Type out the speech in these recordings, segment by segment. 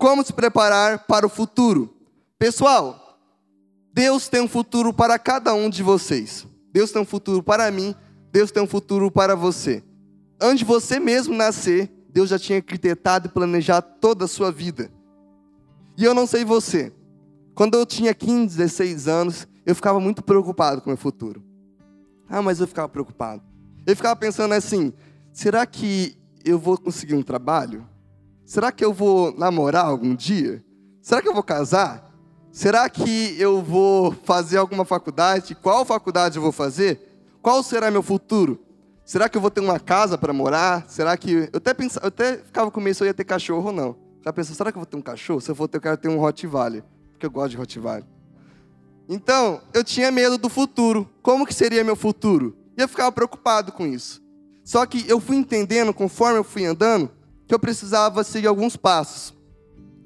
Como se preparar para o futuro? Pessoal, Deus tem um futuro para cada um de vocês. Deus tem um futuro para mim, Deus tem um futuro para você. Antes de você mesmo nascer, Deus já tinha arquitetado e planejado toda a sua vida. E eu não sei você. Quando eu tinha 15, 16 anos, eu ficava muito preocupado com o meu futuro. Ah, mas eu ficava preocupado. Eu ficava pensando assim: será que eu vou conseguir um trabalho? Será que eu vou namorar algum dia? Será que eu vou casar? Será que eu vou fazer alguma faculdade? Qual faculdade eu vou fazer? Qual será meu futuro? Será que eu vou ter uma casa para morar? Será que. Eu até, pensava, eu até ficava com medo se eu ia ter cachorro ou não. Já pensou, será que eu vou ter um cachorro? Se eu for ter, eu quero ter um Rottweiler. Porque eu gosto de Rottweiler. Então, eu tinha medo do futuro. Como que seria meu futuro? E eu ficava preocupado com isso. Só que eu fui entendendo, conforme eu fui andando, que eu precisava seguir alguns passos.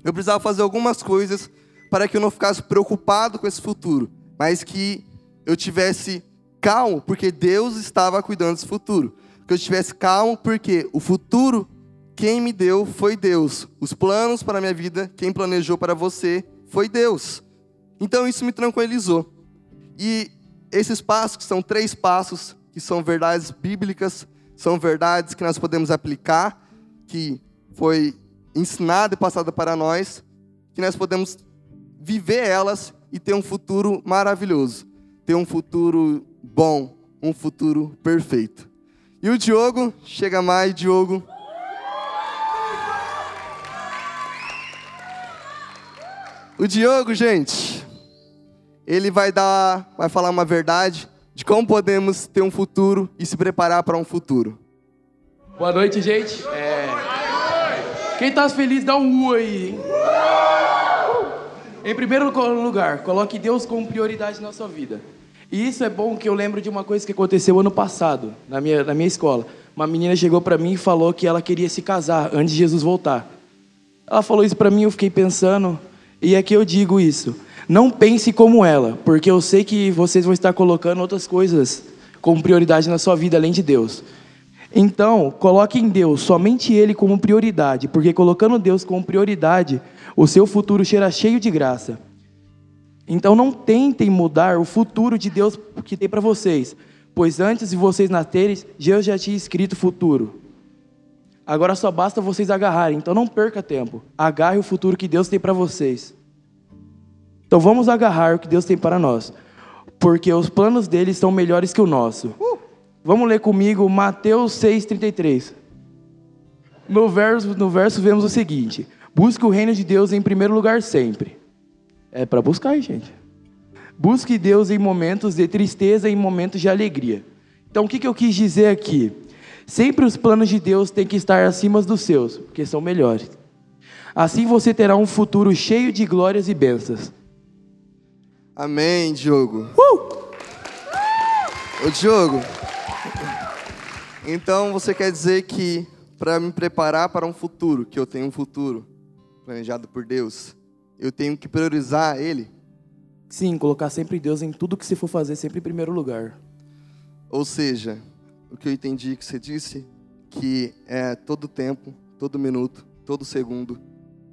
Eu precisava fazer algumas coisas para que eu não ficasse preocupado com esse futuro, mas que eu tivesse calmo, porque Deus estava cuidando desse futuro. Que eu estivesse calmo, porque o futuro, quem me deu foi Deus. Os planos para a minha vida, quem planejou para você foi Deus. Então isso me tranquilizou. E esses passos, que são três passos, que são verdades bíblicas, são verdades que nós podemos aplicar que foi ensinada e passada para nós, que nós podemos viver elas e ter um futuro maravilhoso, ter um futuro bom, um futuro perfeito. E o Diogo, chega mais, Diogo. O Diogo, gente, ele vai dar, vai falar uma verdade de como podemos ter um futuro e se preparar para um futuro. Boa noite, gente. É... Quem tá feliz, dá um U aí, hein? Em primeiro lugar, coloque Deus como prioridade na sua vida. E isso é bom que eu lembro de uma coisa que aconteceu ano passado, na minha, na minha escola. Uma menina chegou para mim e falou que ela queria se casar antes de Jesus voltar. Ela falou isso para mim, eu fiquei pensando, e é que eu digo isso. Não pense como ela, porque eu sei que vocês vão estar colocando outras coisas como prioridade na sua vida além de Deus. Então, coloque em Deus, somente Ele como prioridade, porque colocando Deus como prioridade, o seu futuro será cheio de graça. Então, não tentem mudar o futuro de Deus que tem para vocês, pois antes de vocês nascerem, Deus já tinha escrito o futuro. Agora só basta vocês agarrarem, então não perca tempo. Agarre o futuro que Deus tem para vocês. Então vamos agarrar o que Deus tem para nós, porque os planos dele são melhores que o nosso. Vamos ler comigo Mateus 6,33. No verso, no verso vemos o seguinte: Busque o reino de Deus em primeiro lugar sempre. É para buscar, gente. Busque Deus em momentos de tristeza e em momentos de alegria. Então, o que, que eu quis dizer aqui? Sempre os planos de Deus têm que estar acima dos seus, porque são melhores. Assim você terá um futuro cheio de glórias e bênçãos. Amém, Diogo. Uh! Ô, Diogo, então você quer dizer que para me preparar para um futuro, que eu tenho um futuro planejado por Deus, eu tenho que priorizar Ele? Sim, colocar sempre Deus em tudo que você for fazer, sempre em primeiro lugar. Ou seja, o que eu entendi que você disse, que é todo tempo, todo minuto, todo segundo,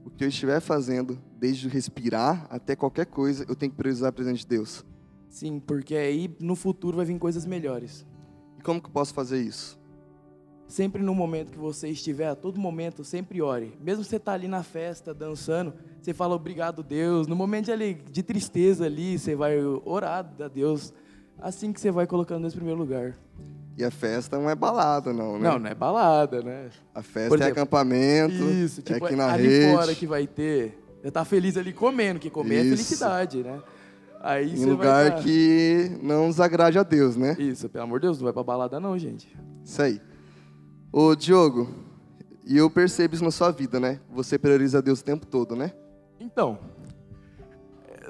o que eu estiver fazendo, desde respirar até qualquer coisa, eu tenho que priorizar a presença de Deus. Sim, porque aí no futuro vai vir coisas melhores. E como que eu posso fazer isso? Sempre no momento que você estiver, a todo momento, sempre ore. Mesmo você estar tá ali na festa, dançando, você fala obrigado, Deus. No momento de, de tristeza ali, você vai orar a Deus. Assim que você vai colocando Deus em primeiro lugar. E a festa não é balada, não, né? Não, não é balada, né? A festa é exemplo, é acampamento, isso, é tipo, é aqui na ali rede. fora que vai ter. Você tá feliz ali comendo, que comer é isso. é felicidade, né? Aí em lugar tá... que não nos agrade a Deus, né? Isso, pelo amor de Deus, não vai pra balada não, gente. Isso aí. Ô, Diogo, e eu percebo isso na sua vida, né? Você prioriza Deus o tempo todo, né? Então,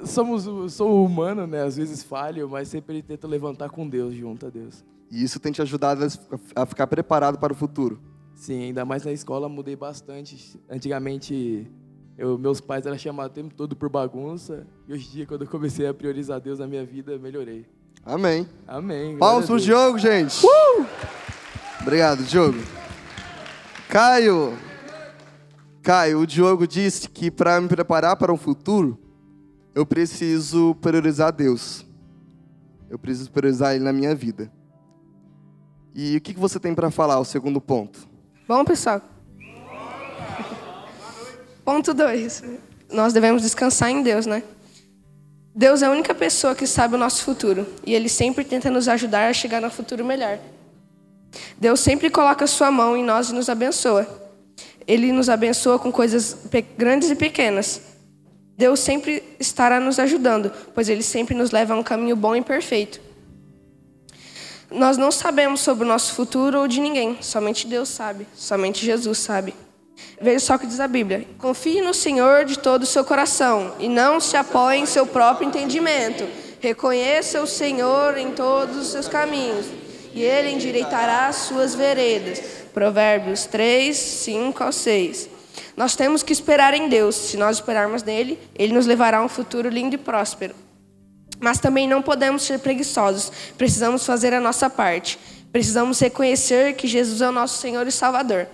somos, sou humano, né? Às vezes falho, mas sempre tento levantar com Deus, junto a Deus. E isso tem te ajudado a ficar preparado para o futuro. Sim, ainda mais na escola mudei bastante. Antigamente, eu, meus pais eram chamados o tempo todo por bagunça. E hoje em dia, quando eu comecei a priorizar Deus na minha vida, melhorei. Amém. Amém. Palmas pro Diogo, gente. Uh! Obrigado, Diogo. Caio. Caio, o Diogo disse que para me preparar para o futuro, eu preciso priorizar Deus. Eu preciso priorizar Ele na minha vida. E o que você tem para falar, o segundo ponto? Bom, pessoal. Ponto 2. Nós devemos descansar em Deus, né? Deus é a única pessoa que sabe o nosso futuro. E Ele sempre tenta nos ajudar a chegar no futuro melhor. Deus sempre coloca a sua mão em nós e nos abençoa. Ele nos abençoa com coisas grandes e pequenas. Deus sempre estará nos ajudando, pois Ele sempre nos leva a um caminho bom e perfeito. Nós não sabemos sobre o nosso futuro ou de ninguém, somente Deus sabe, somente Jesus sabe. Veja só o que diz a Bíblia: confie no Senhor de todo o seu coração e não se apoie em seu próprio entendimento. Reconheça o Senhor em todos os seus caminhos e ele endireitará as suas veredas. Provérbios 3, 5 ao 6. Nós temos que esperar em Deus. Se nós esperarmos nele, ele nos levará a um futuro lindo e próspero. Mas também não podemos ser preguiçosos. Precisamos fazer a nossa parte. Precisamos reconhecer que Jesus é o nosso Senhor e Salvador.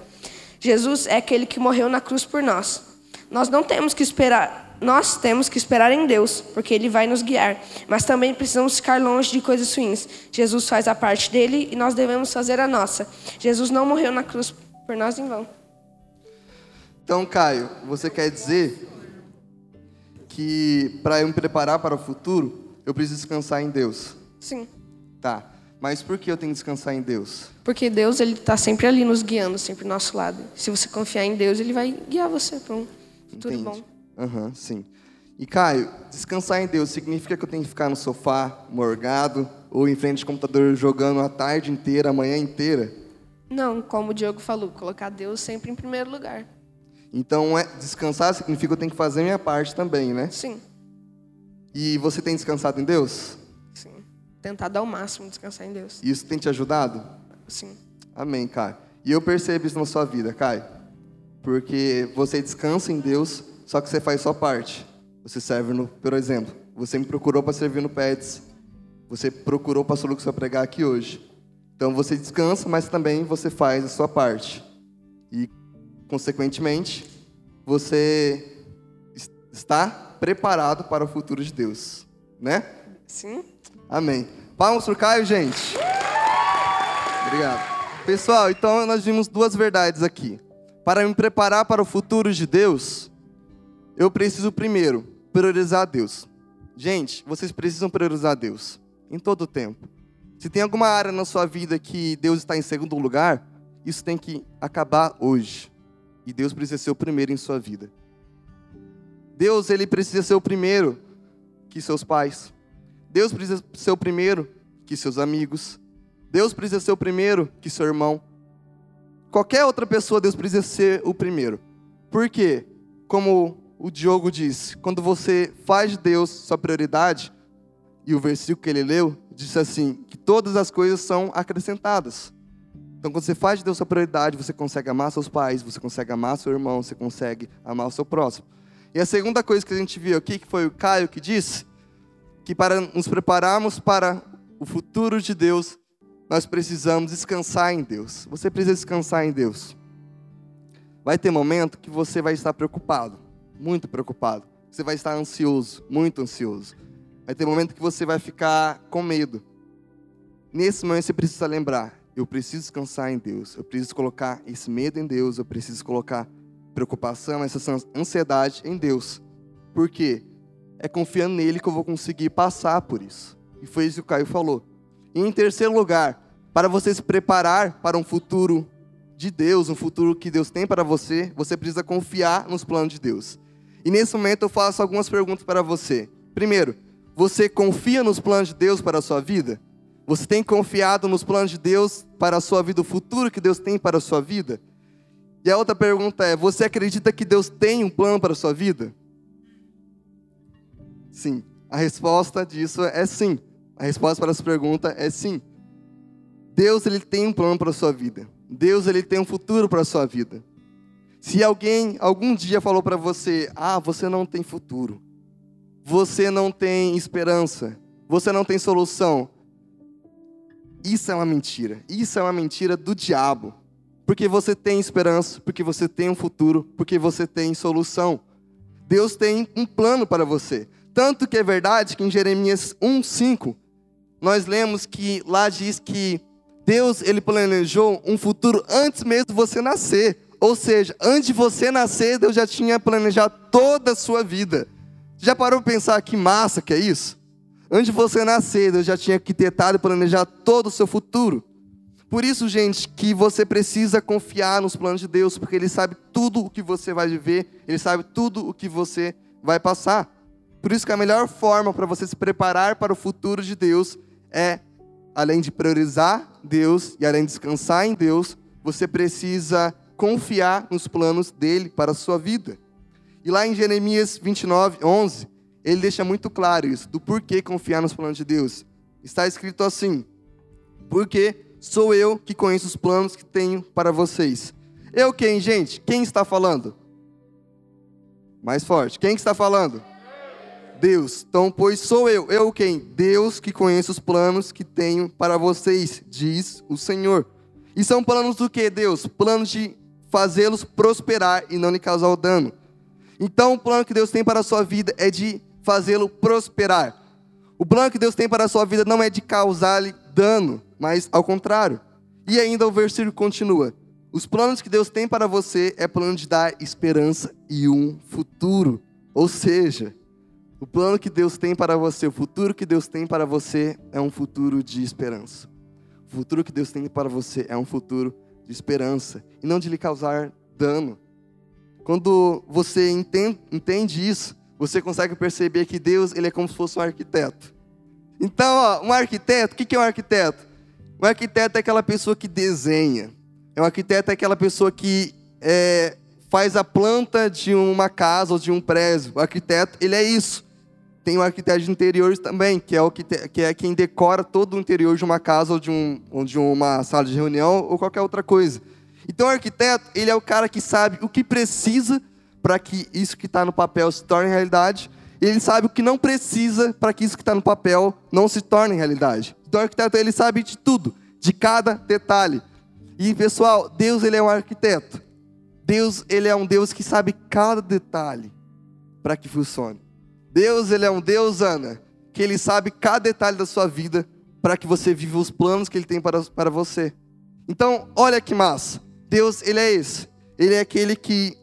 Jesus é aquele que morreu na cruz por nós. Nós não temos que esperar nós temos que esperar em Deus, porque Ele vai nos guiar. Mas também precisamos ficar longe de coisas ruins. Jesus faz a parte dele e nós devemos fazer a nossa. Jesus não morreu na cruz por nós em vão. Então, Caio, você quer dizer que para eu me preparar para o futuro, eu preciso descansar em Deus? Sim. Tá. Mas por que eu tenho que descansar em Deus? Porque Deus ele está sempre ali nos guiando, sempre do nosso lado. Se você confiar em Deus, Ele vai guiar você para um futuro Entendi. bom. Aham, uhum, sim. E Caio, descansar em Deus significa que eu tenho que ficar no sofá, morgado, ou em frente ao computador jogando a tarde inteira, a manhã inteira? Não, como o Diogo falou, colocar Deus sempre em primeiro lugar. Então, é, descansar significa que eu tenho que fazer a minha parte também, né? Sim. E você tem descansado em Deus? Sim. Tentar dar o máximo descansar em Deus. E isso tem te ajudado? Sim. Amém, Caio. E eu percebo isso na sua vida, Caio. Porque você descansa em Deus, só que você faz sua parte. Você serve no, por exemplo, você me procurou para servir no PETS. Você procurou o pastor Lucas para pregar aqui hoje. Então você descansa, mas também você faz a sua parte. E, consequentemente, você está preparado para o futuro de Deus. Né? Sim. Amém. Palmas para o Caio, gente. Obrigado. Pessoal, então nós vimos duas verdades aqui. Para me preparar para o futuro de Deus, eu preciso primeiro priorizar Deus. Gente, vocês precisam priorizar Deus em todo o tempo. Se tem alguma área na sua vida que Deus está em segundo lugar, isso tem que acabar hoje. E Deus precisa ser o primeiro em sua vida. Deus, ele precisa ser o primeiro que seus pais. Deus precisa ser o primeiro que seus amigos. Deus precisa ser o primeiro que seu irmão. Qualquer outra pessoa, Deus precisa ser o primeiro. Por quê? Como o Diogo disse, quando você faz de Deus sua prioridade, e o versículo que ele leu disse assim: que todas as coisas são acrescentadas. Então, quando você faz de Deus sua prioridade, você consegue amar seus pais, você consegue amar seu irmão, você consegue amar o seu próximo. E a segunda coisa que a gente viu aqui, que foi o Caio que disse, que para nos prepararmos para o futuro de Deus, nós precisamos descansar em Deus. Você precisa descansar em Deus. Vai ter momento que você vai estar preocupado muito preocupado. Você vai estar ansioso, muito ansioso. Vai ter momento que você vai ficar com medo. Nesse momento você precisa lembrar: eu preciso descansar em Deus. Eu preciso colocar esse medo em Deus. Eu preciso colocar preocupação, essa ansiedade em Deus. Por quê? É confiando nele que eu vou conseguir passar por isso. E foi isso que o Caio falou. E em terceiro lugar, para você se preparar para um futuro de Deus, um futuro que Deus tem para você, você precisa confiar nos planos de Deus. E nesse momento eu faço algumas perguntas para você. Primeiro, você confia nos planos de Deus para a sua vida? Você tem confiado nos planos de Deus para a sua vida, o futuro que Deus tem para a sua vida? E a outra pergunta é: você acredita que Deus tem um plano para a sua vida? Sim. A resposta disso é sim. A resposta para essa pergunta é sim. Deus ele tem um plano para a sua vida. Deus ele tem um futuro para a sua vida. Se alguém algum dia falou para você: "Ah, você não tem futuro. Você não tem esperança. Você não tem solução." Isso é uma mentira. Isso é uma mentira do diabo. Porque você tem esperança, porque você tem um futuro, porque você tem solução. Deus tem um plano para você. Tanto que é verdade que em Jeremias 1:5 nós lemos que lá diz que Deus ele planejou um futuro antes mesmo de você nascer. Ou seja, antes de você nascer, Deus já tinha planejado toda a sua vida. Já parou para pensar que massa que é isso? Antes de você nascer, Deus já tinha arquitetado e planejado todo o seu futuro. Por isso, gente, que você precisa confiar nos planos de Deus, porque Ele sabe tudo o que você vai viver, Ele sabe tudo o que você vai passar. Por isso que a melhor forma para você se preparar para o futuro de Deus é, além de priorizar Deus e além de descansar em Deus, você precisa confiar nos planos dele para a sua vida. E lá em Jeremias 29, 11, ele deixa muito claro isso, do porquê confiar nos planos de Deus. Está escrito assim: Porque sou eu que conheço os planos que tenho para vocês. Eu quem, gente? Quem está falando? Mais forte. Quem está falando? Deus. Então, pois sou eu. Eu quem? Deus que conheço os planos que tenho para vocês, diz o Senhor. E são planos do que, Deus? Planos de fazê-los prosperar e não lhe causar o dano. Então, o plano que Deus tem para a sua vida é de fazê-lo prosperar. O plano que Deus tem para a sua vida não é de causar-lhe dano, mas ao contrário. E ainda o versículo continua: Os planos que Deus tem para você é plano de dar esperança e um futuro. Ou seja, o plano que Deus tem para você, o futuro que Deus tem para você é um futuro de esperança. O futuro que Deus tem para você é um futuro de esperança e não de lhe causar dano. Quando você entende, isso, você consegue perceber que Deus ele é como se fosse um arquiteto. Então, ó, um arquiteto, o que é um arquiteto? Um arquiteto é aquela pessoa que desenha. Um arquiteto é aquela pessoa que é, faz a planta de uma casa ou de um prédio. O arquiteto, ele é isso. Tem o arquiteto de interiores também, que é, o que, que é quem decora todo o interior de uma casa ou de, um, ou de uma sala de reunião ou qualquer outra coisa. Então, o arquiteto, ele é o cara que sabe o que precisa para que isso que está no papel se torne realidade e ele sabe o que não precisa para que isso que está no papel não se torne realidade. Então o arquiteto ele sabe de tudo, de cada detalhe. E pessoal, Deus ele é um arquiteto. Deus ele é um Deus que sabe cada detalhe para que funcione. Deus ele é um Deus, Ana, que ele sabe cada detalhe da sua vida para que você viva os planos que ele tem para, para você. Então, olha que massa. Deus, ele é esse. Ele é aquele que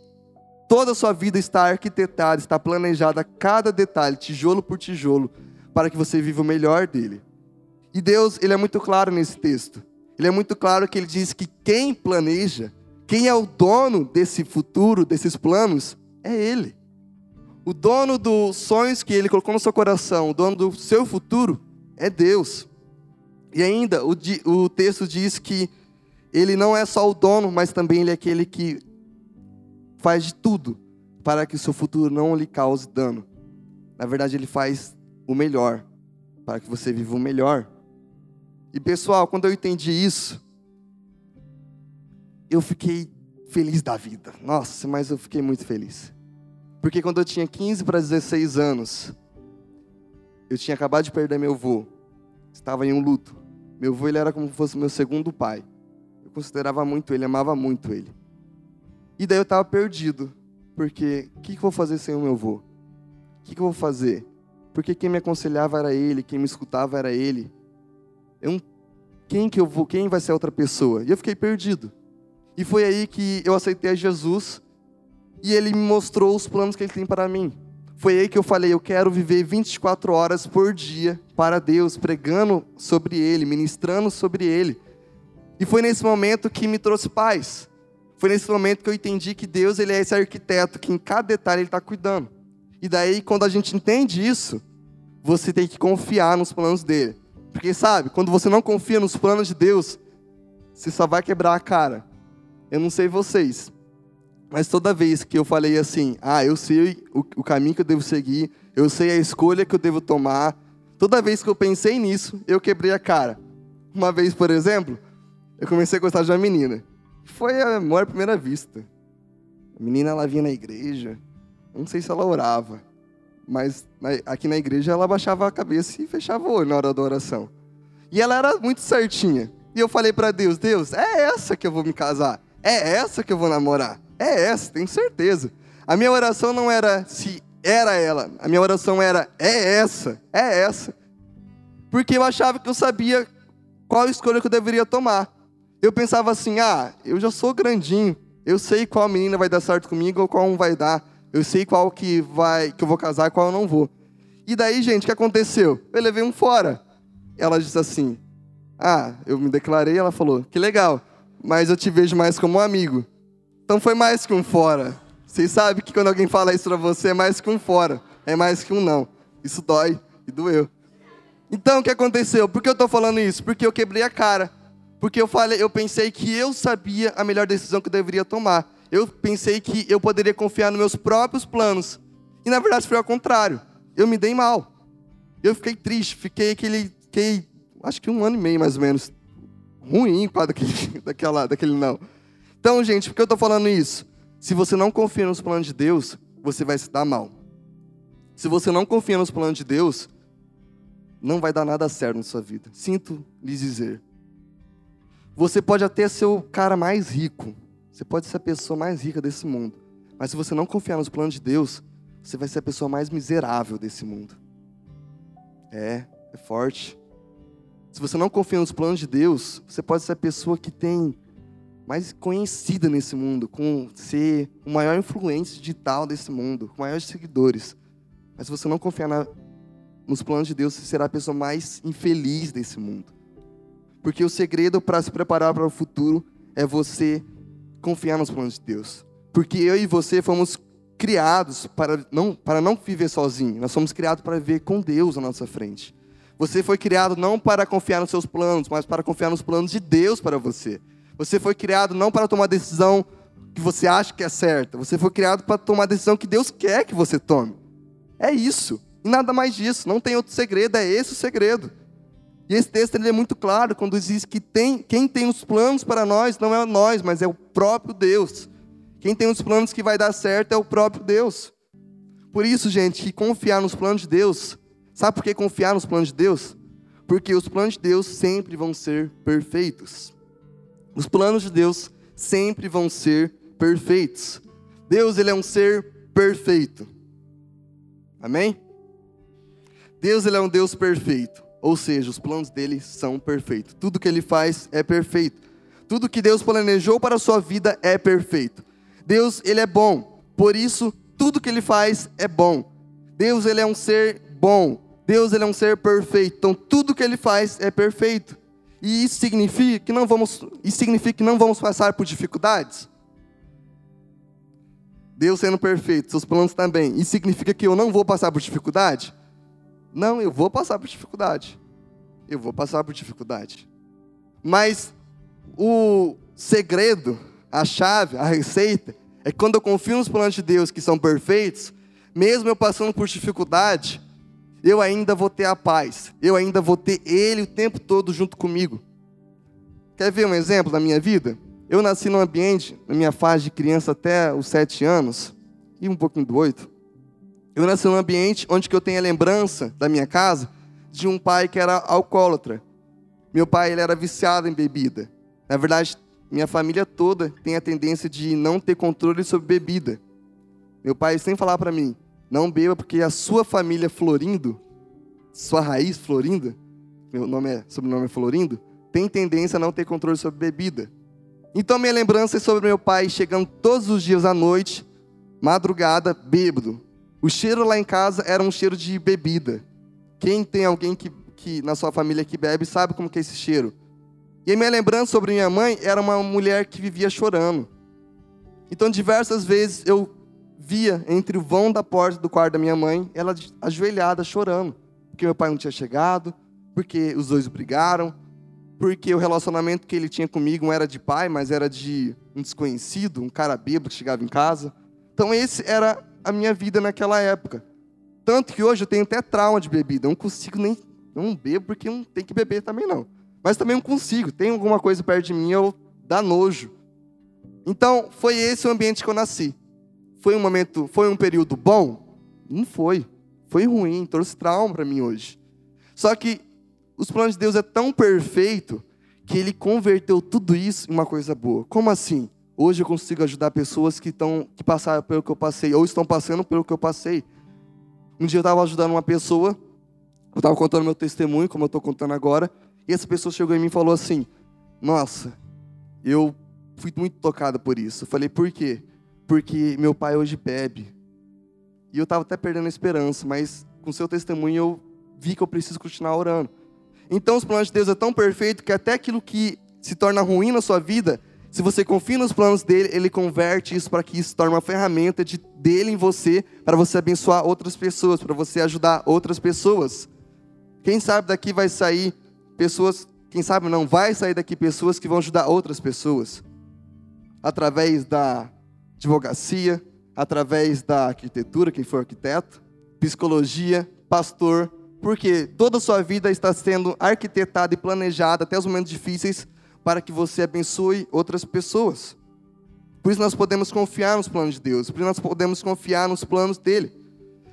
Toda a sua vida está arquitetada, está planejada, cada detalhe, tijolo por tijolo, para que você viva o melhor dele. E Deus, ele é muito claro nesse texto. Ele é muito claro que ele diz que quem planeja, quem é o dono desse futuro, desses planos, é ele. O dono dos sonhos que ele colocou no seu coração, o dono do seu futuro, é Deus. E ainda, o, o texto diz que ele não é só o dono, mas também ele é aquele que faz de tudo para que o seu futuro não lhe cause dano. Na verdade, ele faz o melhor para que você viva o melhor. E pessoal, quando eu entendi isso, eu fiquei feliz da vida. Nossa, mas eu fiquei muito feliz. Porque quando eu tinha 15 para 16 anos, eu tinha acabado de perder meu avô. Estava em um luto. Meu avô ele era como se fosse meu segundo pai. Eu considerava muito ele, amava muito ele. E daí eu estava perdido, porque o que, que eu vou fazer sem o meu avô? O que, que eu vou fazer? Porque quem me aconselhava era ele, quem me escutava era ele. Eu, quem que eu vou? Quem vai ser outra pessoa? E eu fiquei perdido. E foi aí que eu aceitei a Jesus e ele me mostrou os planos que ele tem para mim. Foi aí que eu falei, eu quero viver 24 horas por dia para Deus, pregando sobre ele, ministrando sobre ele. E foi nesse momento que me trouxe paz. Foi nesse momento que eu entendi que Deus ele é esse arquiteto que em cada detalhe ele está cuidando. E daí, quando a gente entende isso, você tem que confiar nos planos dele. Porque sabe, quando você não confia nos planos de Deus, você só vai quebrar a cara. Eu não sei vocês, Mas toda vez que eu falei assim, ah, eu sei o, o caminho que eu devo seguir, eu sei a escolha que eu devo tomar, toda vez que eu pensei nisso, eu quebrei a cara. Uma vez, por exemplo, eu comecei a gostar de uma menina. Foi a maior primeira vista. A menina, ela vinha na igreja, não sei se ela orava, mas aqui na igreja ela baixava a cabeça e fechava o olho na hora da oração. E ela era muito certinha. E eu falei para Deus, Deus, é essa que eu vou me casar. É essa que eu vou namorar. É essa, tenho certeza. A minha oração não era se era ela. A minha oração era é essa, é essa. Porque eu achava que eu sabia qual escolha que eu deveria tomar. Eu pensava assim: ah, eu já sou grandinho. Eu sei qual menina vai dar certo comigo ou qual não vai dar. Eu sei qual que vai que eu vou casar e qual eu não vou. E daí, gente, o que aconteceu? Eu levei um fora. Ela disse assim: Ah, eu me declarei. Ela falou: Que legal, mas eu te vejo mais como um amigo. Então foi mais que um fora. Vocês sabem que quando alguém fala isso pra você é mais que um fora, é mais que um não. Isso dói e doeu. Então o que aconteceu? Por que eu estou falando isso? Porque eu quebrei a cara. Porque eu falei, eu pensei que eu sabia a melhor decisão que eu deveria tomar. Eu pensei que eu poderia confiar nos meus próprios planos. E na verdade foi ao contrário. Eu me dei mal. Eu fiquei triste, fiquei aquele, fiquei, acho que um ano e meio mais ou menos, ruim com daquele, daquela, daquele não. Então, gente, por que eu estou falando isso? Se você não confia nos planos de Deus, você vai se dar mal. Se você não confia nos planos de Deus, não vai dar nada certo na sua vida. Sinto lhes dizer. Você pode até ser o cara mais rico. Você pode ser a pessoa mais rica desse mundo. Mas se você não confiar nos planos de Deus, você vai ser a pessoa mais miserável desse mundo. É, é forte. Se você não confia nos planos de Deus, você pode ser a pessoa que tem mais conhecida nesse mundo, com ser o maior influente digital desse mundo, com maiores seguidores. Mas se você não confiar na, nos planos de Deus, você será a pessoa mais infeliz desse mundo. Porque o segredo para se preparar para o futuro é você confiar nos planos de Deus. Porque eu e você fomos criados para não, para não viver sozinho, nós somos criados para viver com Deus à nossa frente. Você foi criado não para confiar nos seus planos, mas para confiar nos planos de Deus para você. Você foi criado não para tomar decisão que você acha que é certa. Você foi criado para tomar a decisão que Deus quer que você tome. É isso. E nada mais disso. Não tem outro segredo. É esse o segredo. E esse texto ele é muito claro quando diz que tem, quem tem os planos para nós não é nós, mas é o próprio Deus. Quem tem os planos que vai dar certo é o próprio Deus. Por isso, gente, que confiar nos planos de Deus. Sabe por que confiar nos planos de Deus? Porque os planos de Deus sempre vão ser perfeitos. Os planos de Deus sempre vão ser perfeitos. Deus, ele é um ser perfeito. Amém? Deus, ele é um Deus perfeito. Ou seja, os planos dele são perfeitos. Tudo que ele faz é perfeito. Tudo que Deus planejou para a sua vida é perfeito. Deus, ele é bom. Por isso, tudo que ele faz é bom. Deus, ele é um ser bom. Deus, ele é um ser perfeito. Então, tudo que ele faz é perfeito. E isso significa que não vamos, isso significa que não vamos passar por dificuldades? Deus sendo perfeito, seus planos também. Isso significa que eu não vou passar por dificuldade? Não, eu vou passar por dificuldade. Eu vou passar por dificuldade. Mas o segredo, a chave, a receita, é que quando eu confio nos planos de Deus que são perfeitos, mesmo eu passando por dificuldade, eu ainda vou ter a paz, eu ainda vou ter Ele o tempo todo junto comigo. Quer ver um exemplo da minha vida? Eu nasci num ambiente, na minha fase de criança até os sete anos, e um pouquinho do oito, eu nasci num ambiente onde eu tenho a lembrança da minha casa de um pai que era alcoólatra. Meu pai ele era viciado em bebida. Na verdade, minha família toda tem a tendência de não ter controle sobre bebida. Meu pai sempre falava para mim: não beba porque a sua família Florindo, sua raiz Florinda, meu nome é, sobrenome é Florindo, tem tendência a não ter controle sobre bebida. Então minha lembrança é sobre meu pai chegando todos os dias à noite, madrugada, bêbado. O cheiro lá em casa era um cheiro de bebida. Quem tem alguém que, que na sua família que bebe sabe como que é esse cheiro. E a minha lembrança sobre minha mãe era uma mulher que vivia chorando. Então diversas vezes eu via entre o vão da porta do quarto da minha mãe, ela ajoelhada, chorando. Porque meu pai não tinha chegado, porque os dois brigaram. porque o relacionamento que ele tinha comigo não era de pai, mas era de um desconhecido, um cara bêbado que chegava em casa. Então, esse era a minha vida naquela época. Tanto que hoje eu tenho até trauma de bebida. Eu não consigo nem. Não bebo porque não tem que beber também, não. Mas também não consigo. Tem alguma coisa perto de mim, eu dá nojo. Então, foi esse o ambiente que eu nasci. Foi um momento, foi um período bom? Não foi. Foi ruim, trouxe trauma para mim hoje. Só que os planos de Deus é tão perfeito que ele converteu tudo isso em uma coisa boa. Como assim? Hoje eu consigo ajudar pessoas que estão que passaram pelo que eu passei ou estão passando pelo que eu passei. Um dia eu estava ajudando uma pessoa, eu estava contando meu testemunho, como eu estou contando agora, e essa pessoa chegou em mim e falou assim: Nossa, eu fui muito tocada por isso. Eu falei: Por quê? Porque meu pai hoje bebe. E eu estava até perdendo a esperança, mas com seu testemunho eu vi que eu preciso continuar orando. Então, os planos de Deus é tão perfeito que até aquilo que se torna ruim na sua vida, se você confia nos planos dele, ele converte isso para que isso torne uma ferramenta de, dele em você, para você abençoar outras pessoas, para você ajudar outras pessoas. Quem sabe daqui vai sair pessoas, quem sabe não, vai sair daqui pessoas que vão ajudar outras pessoas. Através da advocacia, através da arquitetura, quem for arquiteto, psicologia, pastor, porque toda a sua vida está sendo arquitetada e planejada até os momentos difíceis para que você abençoe outras pessoas. Por isso nós podemos confiar nos planos de Deus, por isso nós podemos confiar nos planos dele.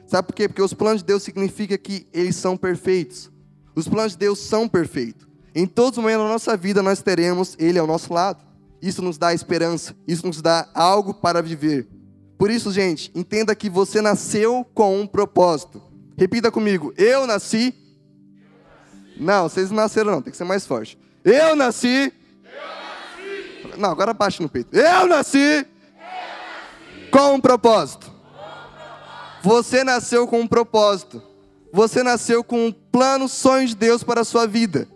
Sabe por quê? Porque os planos de Deus significa que eles são perfeitos. Os planos de Deus são perfeitos. Em todos os momentos da nossa vida nós teremos ele ao nosso lado. Isso nos dá esperança, isso nos dá algo para viver. Por isso, gente, entenda que você nasceu com um propósito. Repita comigo. Eu nasci. Não, vocês não nasceram não, tem que ser mais forte. Eu nasci. Eu nasci. Não, agora baixe no peito. Eu nasci. Eu nasci. Com um propósito. Você nasceu com um propósito. Você nasceu com um plano, sonho de Deus para a sua vida.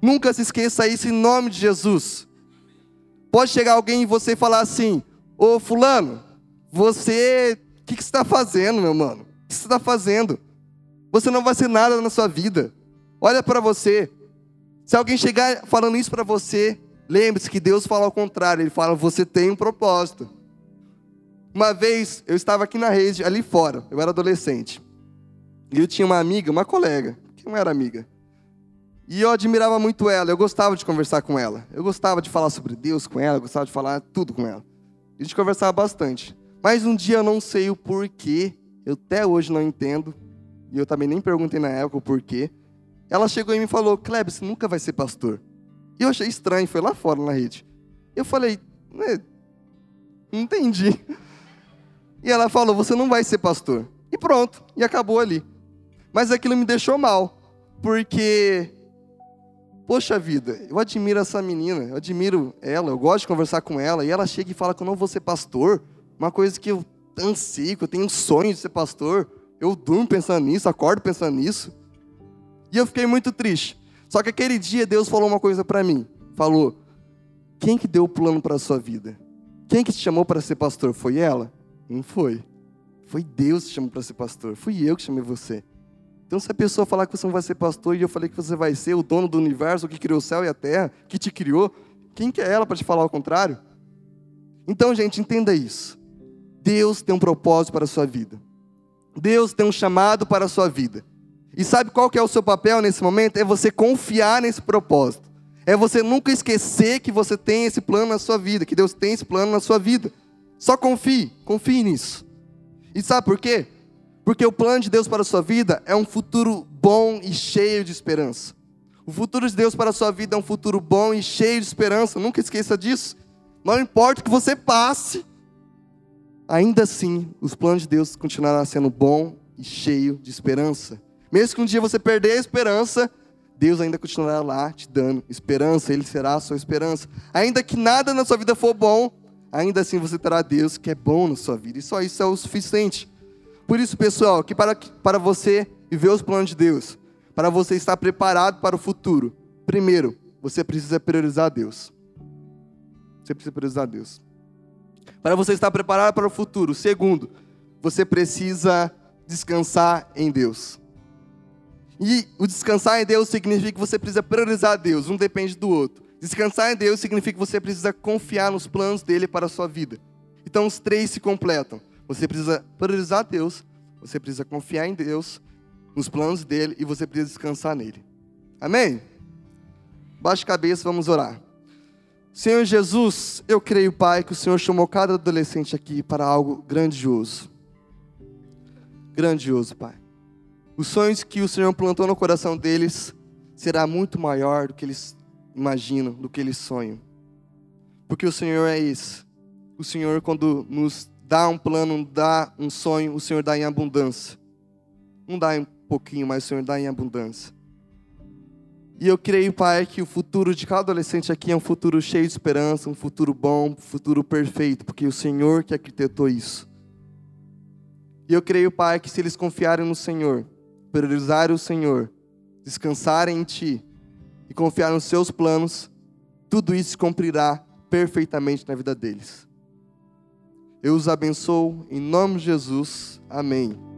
Nunca se esqueça isso em nome de Jesus. Pode chegar alguém e você falar assim: Ô Fulano, você. O que, que você está fazendo, meu mano? que você está fazendo? Você não vai ser nada na sua vida. Olha para você. Se alguém chegar falando isso para você, lembre-se que Deus fala ao contrário. Ele fala: você tem um propósito. Uma vez eu estava aqui na rede, ali fora. Eu era adolescente. E eu tinha uma amiga, uma colega, que não era amiga. E eu admirava muito ela, eu gostava de conversar com ela. Eu gostava de falar sobre Deus com ela, eu gostava de falar tudo com ela. A gente conversava bastante. Mas um dia eu não sei o porquê, eu até hoje não entendo, e eu também nem perguntei na época o porquê. Ela chegou e falou: Kleber, você nunca vai ser pastor. E eu achei estranho, foi lá fora na rede. Eu falei: né, não entendi. E ela falou: Você não vai ser pastor. E pronto, e acabou ali. Mas aquilo me deixou mal, porque, poxa vida, eu admiro essa menina, eu admiro ela, eu gosto de conversar com ela, e ela chega e fala que eu não vou ser pastor, uma coisa que eu ansio, eu tenho um sonho de ser pastor. Eu durmo pensando nisso, acordo pensando nisso. E eu fiquei muito triste. Só que aquele dia Deus falou uma coisa para mim. Falou: "Quem que deu o plano para sua vida? Quem que te chamou para ser pastor? Foi ela? Não foi. Foi Deus que te chamou para ser pastor. Fui eu que chamei você. Então, se a pessoa falar que você não vai ser pastor e eu falei que você vai ser o dono do universo, que criou o céu e a terra, que te criou, quem que é ela para te falar o contrário? Então, gente, entenda isso. Deus tem um propósito para a sua vida. Deus tem um chamado para a sua vida. E sabe qual que é o seu papel nesse momento? É você confiar nesse propósito. É você nunca esquecer que você tem esse plano na sua vida, que Deus tem esse plano na sua vida. Só confie, confie nisso. E sabe por quê? Porque o plano de Deus para a sua vida é um futuro bom e cheio de esperança. O futuro de Deus para a sua vida é um futuro bom e cheio de esperança. Nunca esqueça disso. Não importa que você passe, ainda assim, os planos de Deus continuarão sendo bom e cheio de esperança. Mesmo que um dia você perder a esperança, Deus ainda continuará lá te dando esperança, Ele será a sua esperança. Ainda que nada na sua vida for bom, ainda assim você terá Deus que é bom na sua vida. E só isso é o suficiente. Por isso, pessoal, que para, para você viver os planos de Deus, para você estar preparado para o futuro, primeiro, você precisa priorizar Deus. Você precisa priorizar Deus para você estar preparado para o futuro. Segundo, você precisa descansar em Deus. E o descansar em Deus significa que você precisa priorizar Deus, um depende do outro. Descansar em Deus significa que você precisa confiar nos planos dele para a sua vida. Então os três se completam. Você precisa priorizar Deus, você precisa confiar em Deus, nos planos dele e você precisa descansar nele. Amém? Baixe a cabeça, vamos orar. Senhor Jesus, eu creio, Pai, que o Senhor chamou cada adolescente aqui para algo grandioso. Grandioso, Pai. Os sonhos que o Senhor plantou no coração deles será muito maior do que eles imaginam, do que eles sonham. Porque o Senhor é isso. O Senhor, quando nos dá um plano, dá um sonho, o Senhor dá em abundância. Não dá em pouquinho, mas o Senhor dá em abundância. E eu creio, Pai, que o futuro de cada adolescente aqui é um futuro cheio de esperança, um futuro bom, um futuro perfeito, porque o Senhor que arquitetou isso. E eu creio, Pai, que se eles confiarem no Senhor, priorizarem o Senhor, descansarem em Ti e confiar nos Seus planos, tudo isso se cumprirá perfeitamente na vida deles. Eu os abençoo em nome de Jesus. Amém.